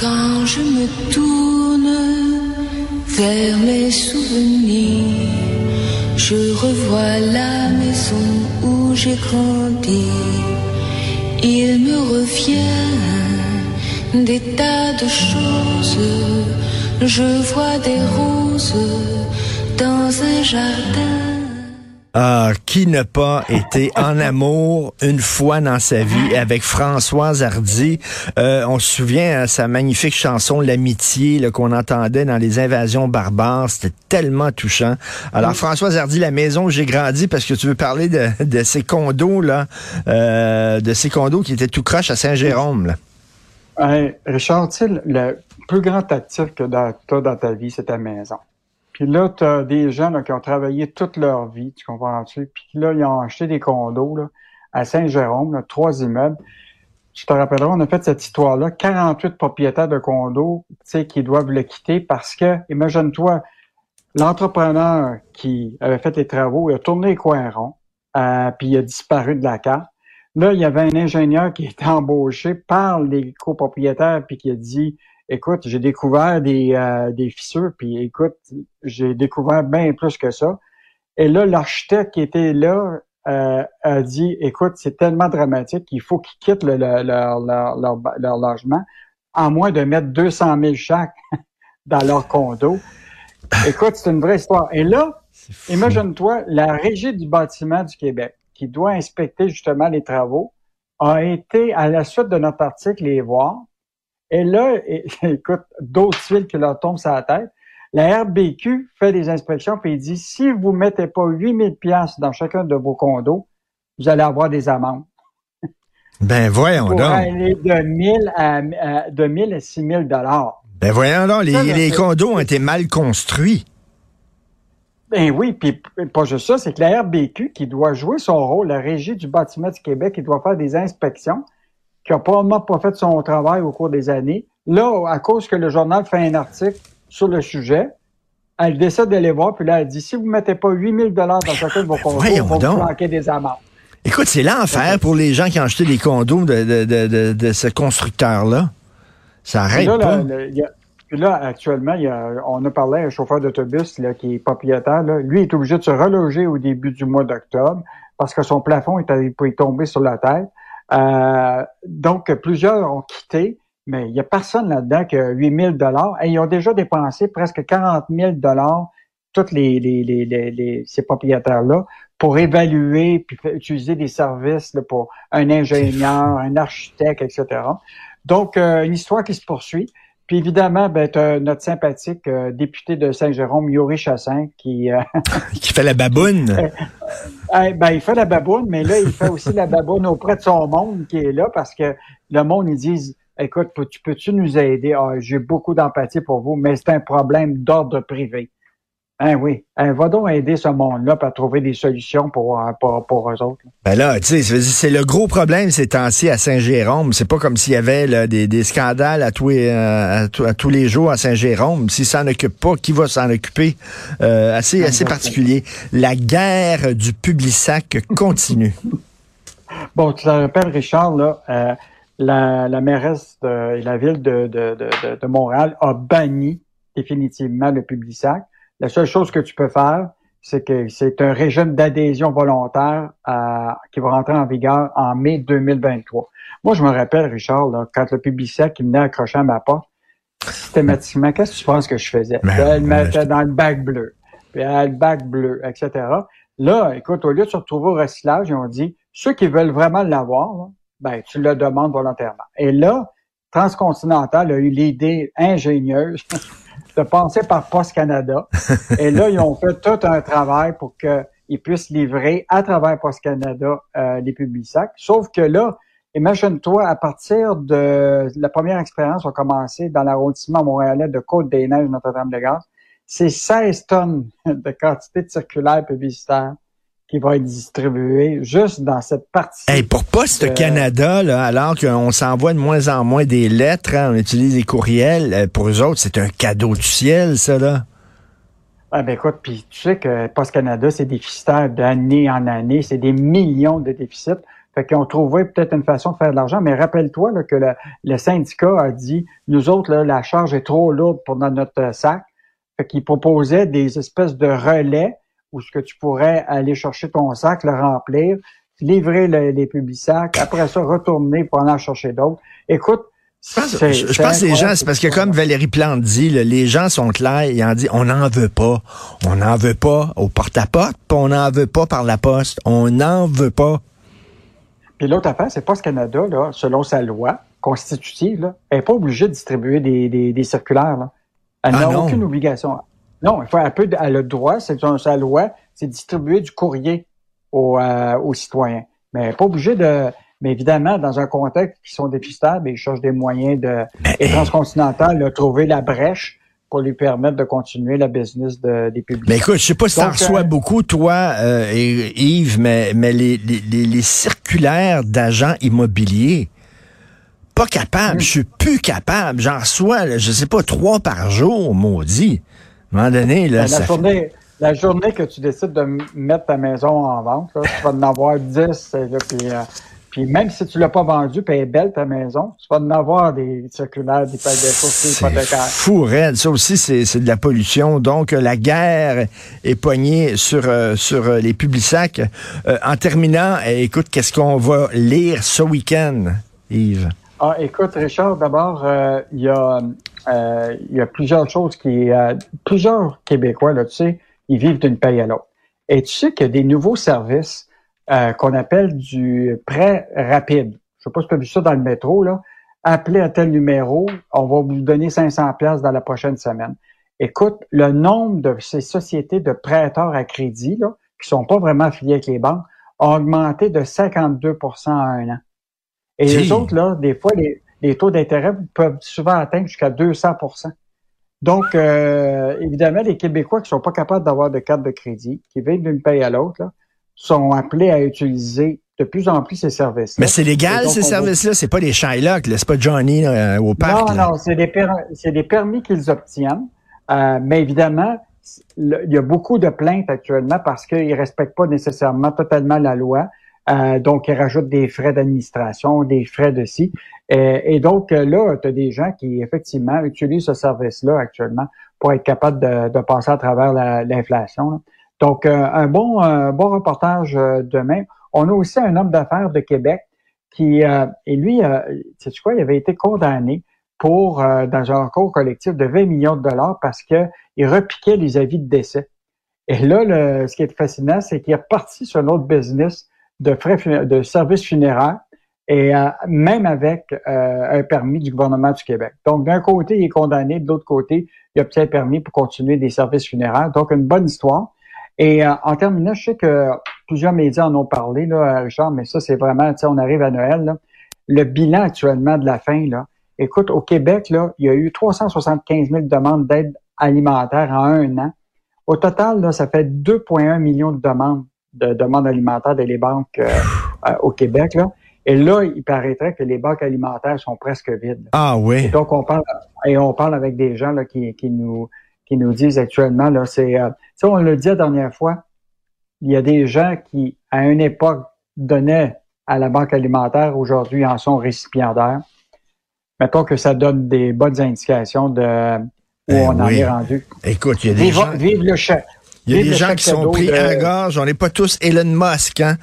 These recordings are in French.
Quand je me tourne vers mes souvenirs, je revois la maison où j'ai grandi. Il me revient des tas de choses. Je vois des roses dans un jardin. Ah, qui n'a pas été en amour une fois dans sa vie avec Françoise Hardy? Euh, on se souvient à sa magnifique chanson L'amitié qu'on entendait dans les invasions barbares. C'était tellement touchant. Alors, Françoise Hardy, la maison où j'ai grandi, parce que tu veux parler de, de ces condos, là, euh, de ces condos qui étaient tout croche à Saint-Jérôme. Hey, Richard, tu sais, le plus grand actif que tu as dans ta vie, c'est ta maison. Puis là, tu as des gens là, qui ont travaillé toute leur vie, tu comprends-tu? Puis là, ils ont acheté des condos là, à Saint-Jérôme, trois immeubles. Je te rappellerai, on a fait cette histoire-là, 48 propriétaires de condos tu sais, qui doivent le quitter parce que, imagine-toi, l'entrepreneur qui avait fait les travaux, il a tourné les coins ronds, euh, puis il a disparu de la carte. Là, il y avait un ingénieur qui était embauché par les copropriétaires puis qui a dit écoute, j'ai découvert des, euh, des fissures, puis écoute, j'ai découvert bien plus que ça. Et là, l'architecte qui était là euh, a dit, écoute, c'est tellement dramatique qu'il faut qu'ils quittent le, le, leur, leur, leur, logement, à moins de mettre 200 000 chaque dans leur condo. Écoute, c'est une vraie histoire. Et là, imagine-toi, la Régie du bâtiment du Québec, qui doit inspecter justement les travaux, a été, à la suite de notre article, les voir, et là, écoute, d'autres tuiles qui leur tombent sur la tête. La RBQ fait des inspections puis il dit si vous mettez pas 8000 pièces dans chacun de vos condos, vous allez avoir des amendes. Ben voyons Pour donc. aller de 1000 à, à de 1000 à 6000 dollars. Ben voyons donc, les, Ça, les condos ont été mal construits. Ben oui, puis pas juste ça, c'est que la RBQ qui doit jouer son rôle, la Régie du bâtiment du Québec, qui doit faire des inspections, qui a probablement pas fait son travail au cours des années. Là, à cause que le journal fait un article sur le sujet, elle décide d'aller voir, puis là, elle dit, si vous mettez pas 8000 dollars dans chacun de vos condos, voyons on va vous donc. planquer des amendes. Écoute, c'est l'enfer pour les gens qui ont acheté des condos de, de, de, de, ce constructeur-là. Ça arrête là, pas. là, y a- actuellement, il y a, on a parlé à un chauffeur d'autobus qui est propriétaire. Là. Lui est obligé de se reloger au début du mois d'octobre parce que son plafond est, est tombé sur la tête. Euh, donc, plusieurs ont quitté, mais il y a personne là-dedans qui a 8000 dollars. Et ils ont déjà dépensé presque 40 000 dollars, tous les, les, les, les, ces propriétaires-là, pour évaluer puis utiliser des services là, pour un ingénieur, un architecte, etc. Donc, euh, une histoire qui se poursuit. Puis évidemment, ben, notre sympathique euh, député de Saint-Jérôme, Yuri Chassin, qui euh, Qui fait la baboune. eh, ben, il fait la baboune, mais là, il fait aussi la baboune auprès de son monde qui est là parce que le monde, ils disent Écoute, peux- tu peux-tu nous aider? Ah, j'ai beaucoup d'empathie pour vous, mais c'est un problème d'ordre privé. Hein, oui. Hein, va donc aider ce monde-là pour trouver des solutions pour, euh, pour, pour eux autres. Ben là, tu sais, c'est le gros problème ces temps-ci à Saint-Jérôme. C'est pas comme s'il y avait là, des, des scandales à tous, les, euh, à, tous- à tous les jours à Saint-Jérôme. S'ils s'en occupent pas, qui va s'en occuper? Euh, assez, assez particulier. La guerre du Publisac continue. Bon, tu te rappelles, Richard, là, euh, la, la mairesse de, et la ville de, de, de, de- Montréal a banni définitivement le Publisac. La seule chose que tu peux faire, c'est que c'est un régime d'adhésion volontaire qui va rentrer en vigueur en mai 2023. Moi, je me rappelle, Richard, là, quand le Publisac il venait accrocher à ma porte, systématiquement, qu'est-ce que tu penses que je faisais? Ben, elle mettait dans le bac bleu, puis elle, le bac bleu, etc. Là, écoute, au lieu de se retrouver au recyclage, ils ont dit, ceux qui veulent vraiment l'avoir, ben, tu le demandes volontairement. Et là, Transcontinental a eu l'idée ingénieuse de passer par Post Canada. Et là, ils ont fait tout un travail pour qu'ils puissent livrer à travers Post Canada euh, les publics sacs. Sauf que là, Imagine-toi, à partir de la première expérience, on a commencé dans l'arrondissement montréalais de Côte-des-Neiges, Notre-Dame-de-Grâce. C'est 16 tonnes de quantité de circulaires publicitaires qui vont être distribuées juste dans cette partie. Hey, pour Poste Euh, Canada, là, alors qu'on s'envoie de moins en moins des lettres, hein, on utilise des courriels, euh, pour eux autres, c'est un cadeau du ciel, ça, là. Ah ben écoute, puis tu sais que Post Canada, c'est déficitaire d'année en année, c'est des millions de déficits. Fait qu'ils ont trouvé peut-être une façon de faire de l'argent, mais rappelle-toi que le, le syndicat a dit, nous autres, là, la charge est trop lourde pour dans notre euh, sac. Fait qu'ils proposaient des espèces de relais où ce que tu pourrais aller chercher ton sac, le remplir, livrer le- les publics-sacs, après ça, retourner pour en chercher d'autres. Écoute, Je pense, c'est- je- je c'est pense que les gens, c'est parce que comme Valérie Plante dit, là, les gens sont clairs, ils en disent, on n'en veut pas. On n'en veut pas au porte-à-porte, puis on n'en veut pas par la poste. On n'en veut pas. Puis l'autre affaire, c'est pas ce Canada, là, selon sa loi constitutive, là, elle n'est pas obligée de distribuer des, des, des circulaires. Là. Elle Ah n'a non. aucune obligation. Non, il faut un peu, de- elle a le droit, c'est sa loi, c'est distribuer du courrier aux, euh, aux citoyens. Mais elle pas obligée de. Mais évidemment, dans un contexte qui sont déficitaires, ben, ils cherchent des moyens de. Et Transcontinental a trouvé la brèche pour lui permettre de continuer la business de, des publics. Mais écoute, je sais pas si t'en reçois euh, beaucoup, toi, euh, et- Yves, mais, mais les, les, les- les circulaires d'agents immobiliers, pas capable. Mm. Je suis plus capable. J'en reçois, je sais pas, trois par jour, maudit. À un moment donné, là, Ben, ça la, fait- journée, la journée que tu décides de mettre ta maison en vente, là, tu vas en avoir 10. euh, Là, puis, euh, puis même si tu l'as pas vendue, puis elle est belle ta maison, tu vas en avoir des circulaires, des, C'est hypothécaires. fou, raide. Ça aussi, c'est c'est de la pollution. Donc, euh, la guerre est poignée sur, euh, sur euh, les publics en terminant, euh, écoute, qu'est-ce qu'on va lire ce week-end, Yves? Ah, écoute, Richard, d'abord, euh, il y, a, euh, il y a plusieurs choses qui... euh, plusieurs Québécois, là, tu sais, ils vivent d'une paye à l'autre. Et tu sais qu'il y a des nouveaux services euh, qu'on appelle du prêt rapide. Je sais pas si tu as vu ça dans le métro, là. Appelez à tel numéro, on va vous donner 500 pièces dans la prochaine semaine. Écoute, le nombre de ces sociétés de prêteurs à crédit, là, qui sont pas vraiment affiliés avec les banques, a augmenté de 52% en un an. Et les autres, là, des fois, les, les taux d'intérêt peuvent souvent atteindre jusqu'à 200% Donc, euh, évidemment, les Québécois qui sont pas capables d'avoir de carte de crédit, qui vivent d'une paye à l'autre, là, sont appelés à utiliser de plus en plus ces services. Mais c'est légal, donc, ces services-là? C'est pas des Shylock, là. C'est pas Johnny euh, au parc. non, là. non, c'est des, per- c'est des permis qu'ils obtiennent. Euh, mais évidemment, le- il y a beaucoup de plaintes actuellement parce qu'ils respectent pas nécessairement totalement la loi. Euh, donc, ils rajoutent des frais d'administration, des frais de ci. Euh, et donc, euh, là, tu as des gens qui, effectivement, utilisent ce service-là actuellement pour être capables de, passer à travers la- l'inflation. Donc, un bon, bon reportage demain. On a aussi un homme d'affaires de Québec qui, et lui, euh, sais-tu quoi, il avait été condamné pour, dans un recours collectif de 20 millions de dollars parce que il repiquait les avis de décès. Et là, ce qui est fascinant, c'est qu'il est reparti sur un autre business de frais de services funéraires et euh, même avec euh, un permis du gouvernement du Québec. Donc, d'un côté, il est condamné, de l'autre côté, il obtient un permis pour continuer des services funéraires. Donc, une bonne histoire. Et euh, en terminant, je sais que plusieurs médias en ont parlé, là, Richard, mais ça, c'est vraiment, tu sais, on arrive à Noël, là. le bilan actuellement de la fin, là. Écoute, au Québec, là, il y a eu 375 000 demandes d'aide alimentaire en un an. Au total, là, ça fait 2,1 millions de demandes de demandes alimentaires des banques euh, euh, au Québec. Là. Et là, il paraîtrait que les banques alimentaires sont presque vides. Ah Et oui. donc, on parle et on parle avec des gens là, qui, qui nous qui nous disent actuellement, là, c'est euh, on l'a dit la dernière fois, il y a des gens qui, à une époque, donnaient à la banque alimentaire, aujourd'hui en sont récipiendaires. Mettons que ça donne des bonnes indications de où Ben on en est rendu. Écoute, il y a des Vive, gens... vive le chèque. Il y a des gens qui sont pris de- à la gorge. On n'est pas tous Elon Musk, hein?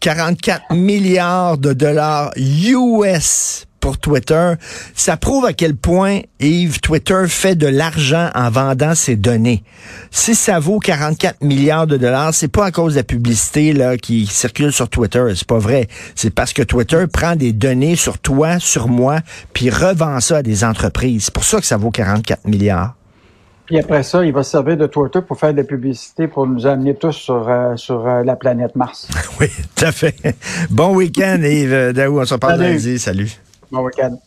44 milliards de dollars US pour Twitter. Ça prouve à quel point, Yves, Twitter fait de l'argent en vendant ses données. Si ça vaut 44 milliards de dollars, c'est pas à cause de la publicité là, qui circule sur Twitter. C'est pas vrai. C'est parce que Twitter prend des données sur toi, sur moi, puis revend ça à des entreprises. C'est pour ça que ça vaut 44 milliards. Puis après ça, il va se servir de Twitter pour faire de la publicité pour nous amener tous sur, euh, sur euh, la planète Mars. Oui, tout à fait. Bon week-end, Yves Daou. On se Salut. lundi. Salut. Bon week-end.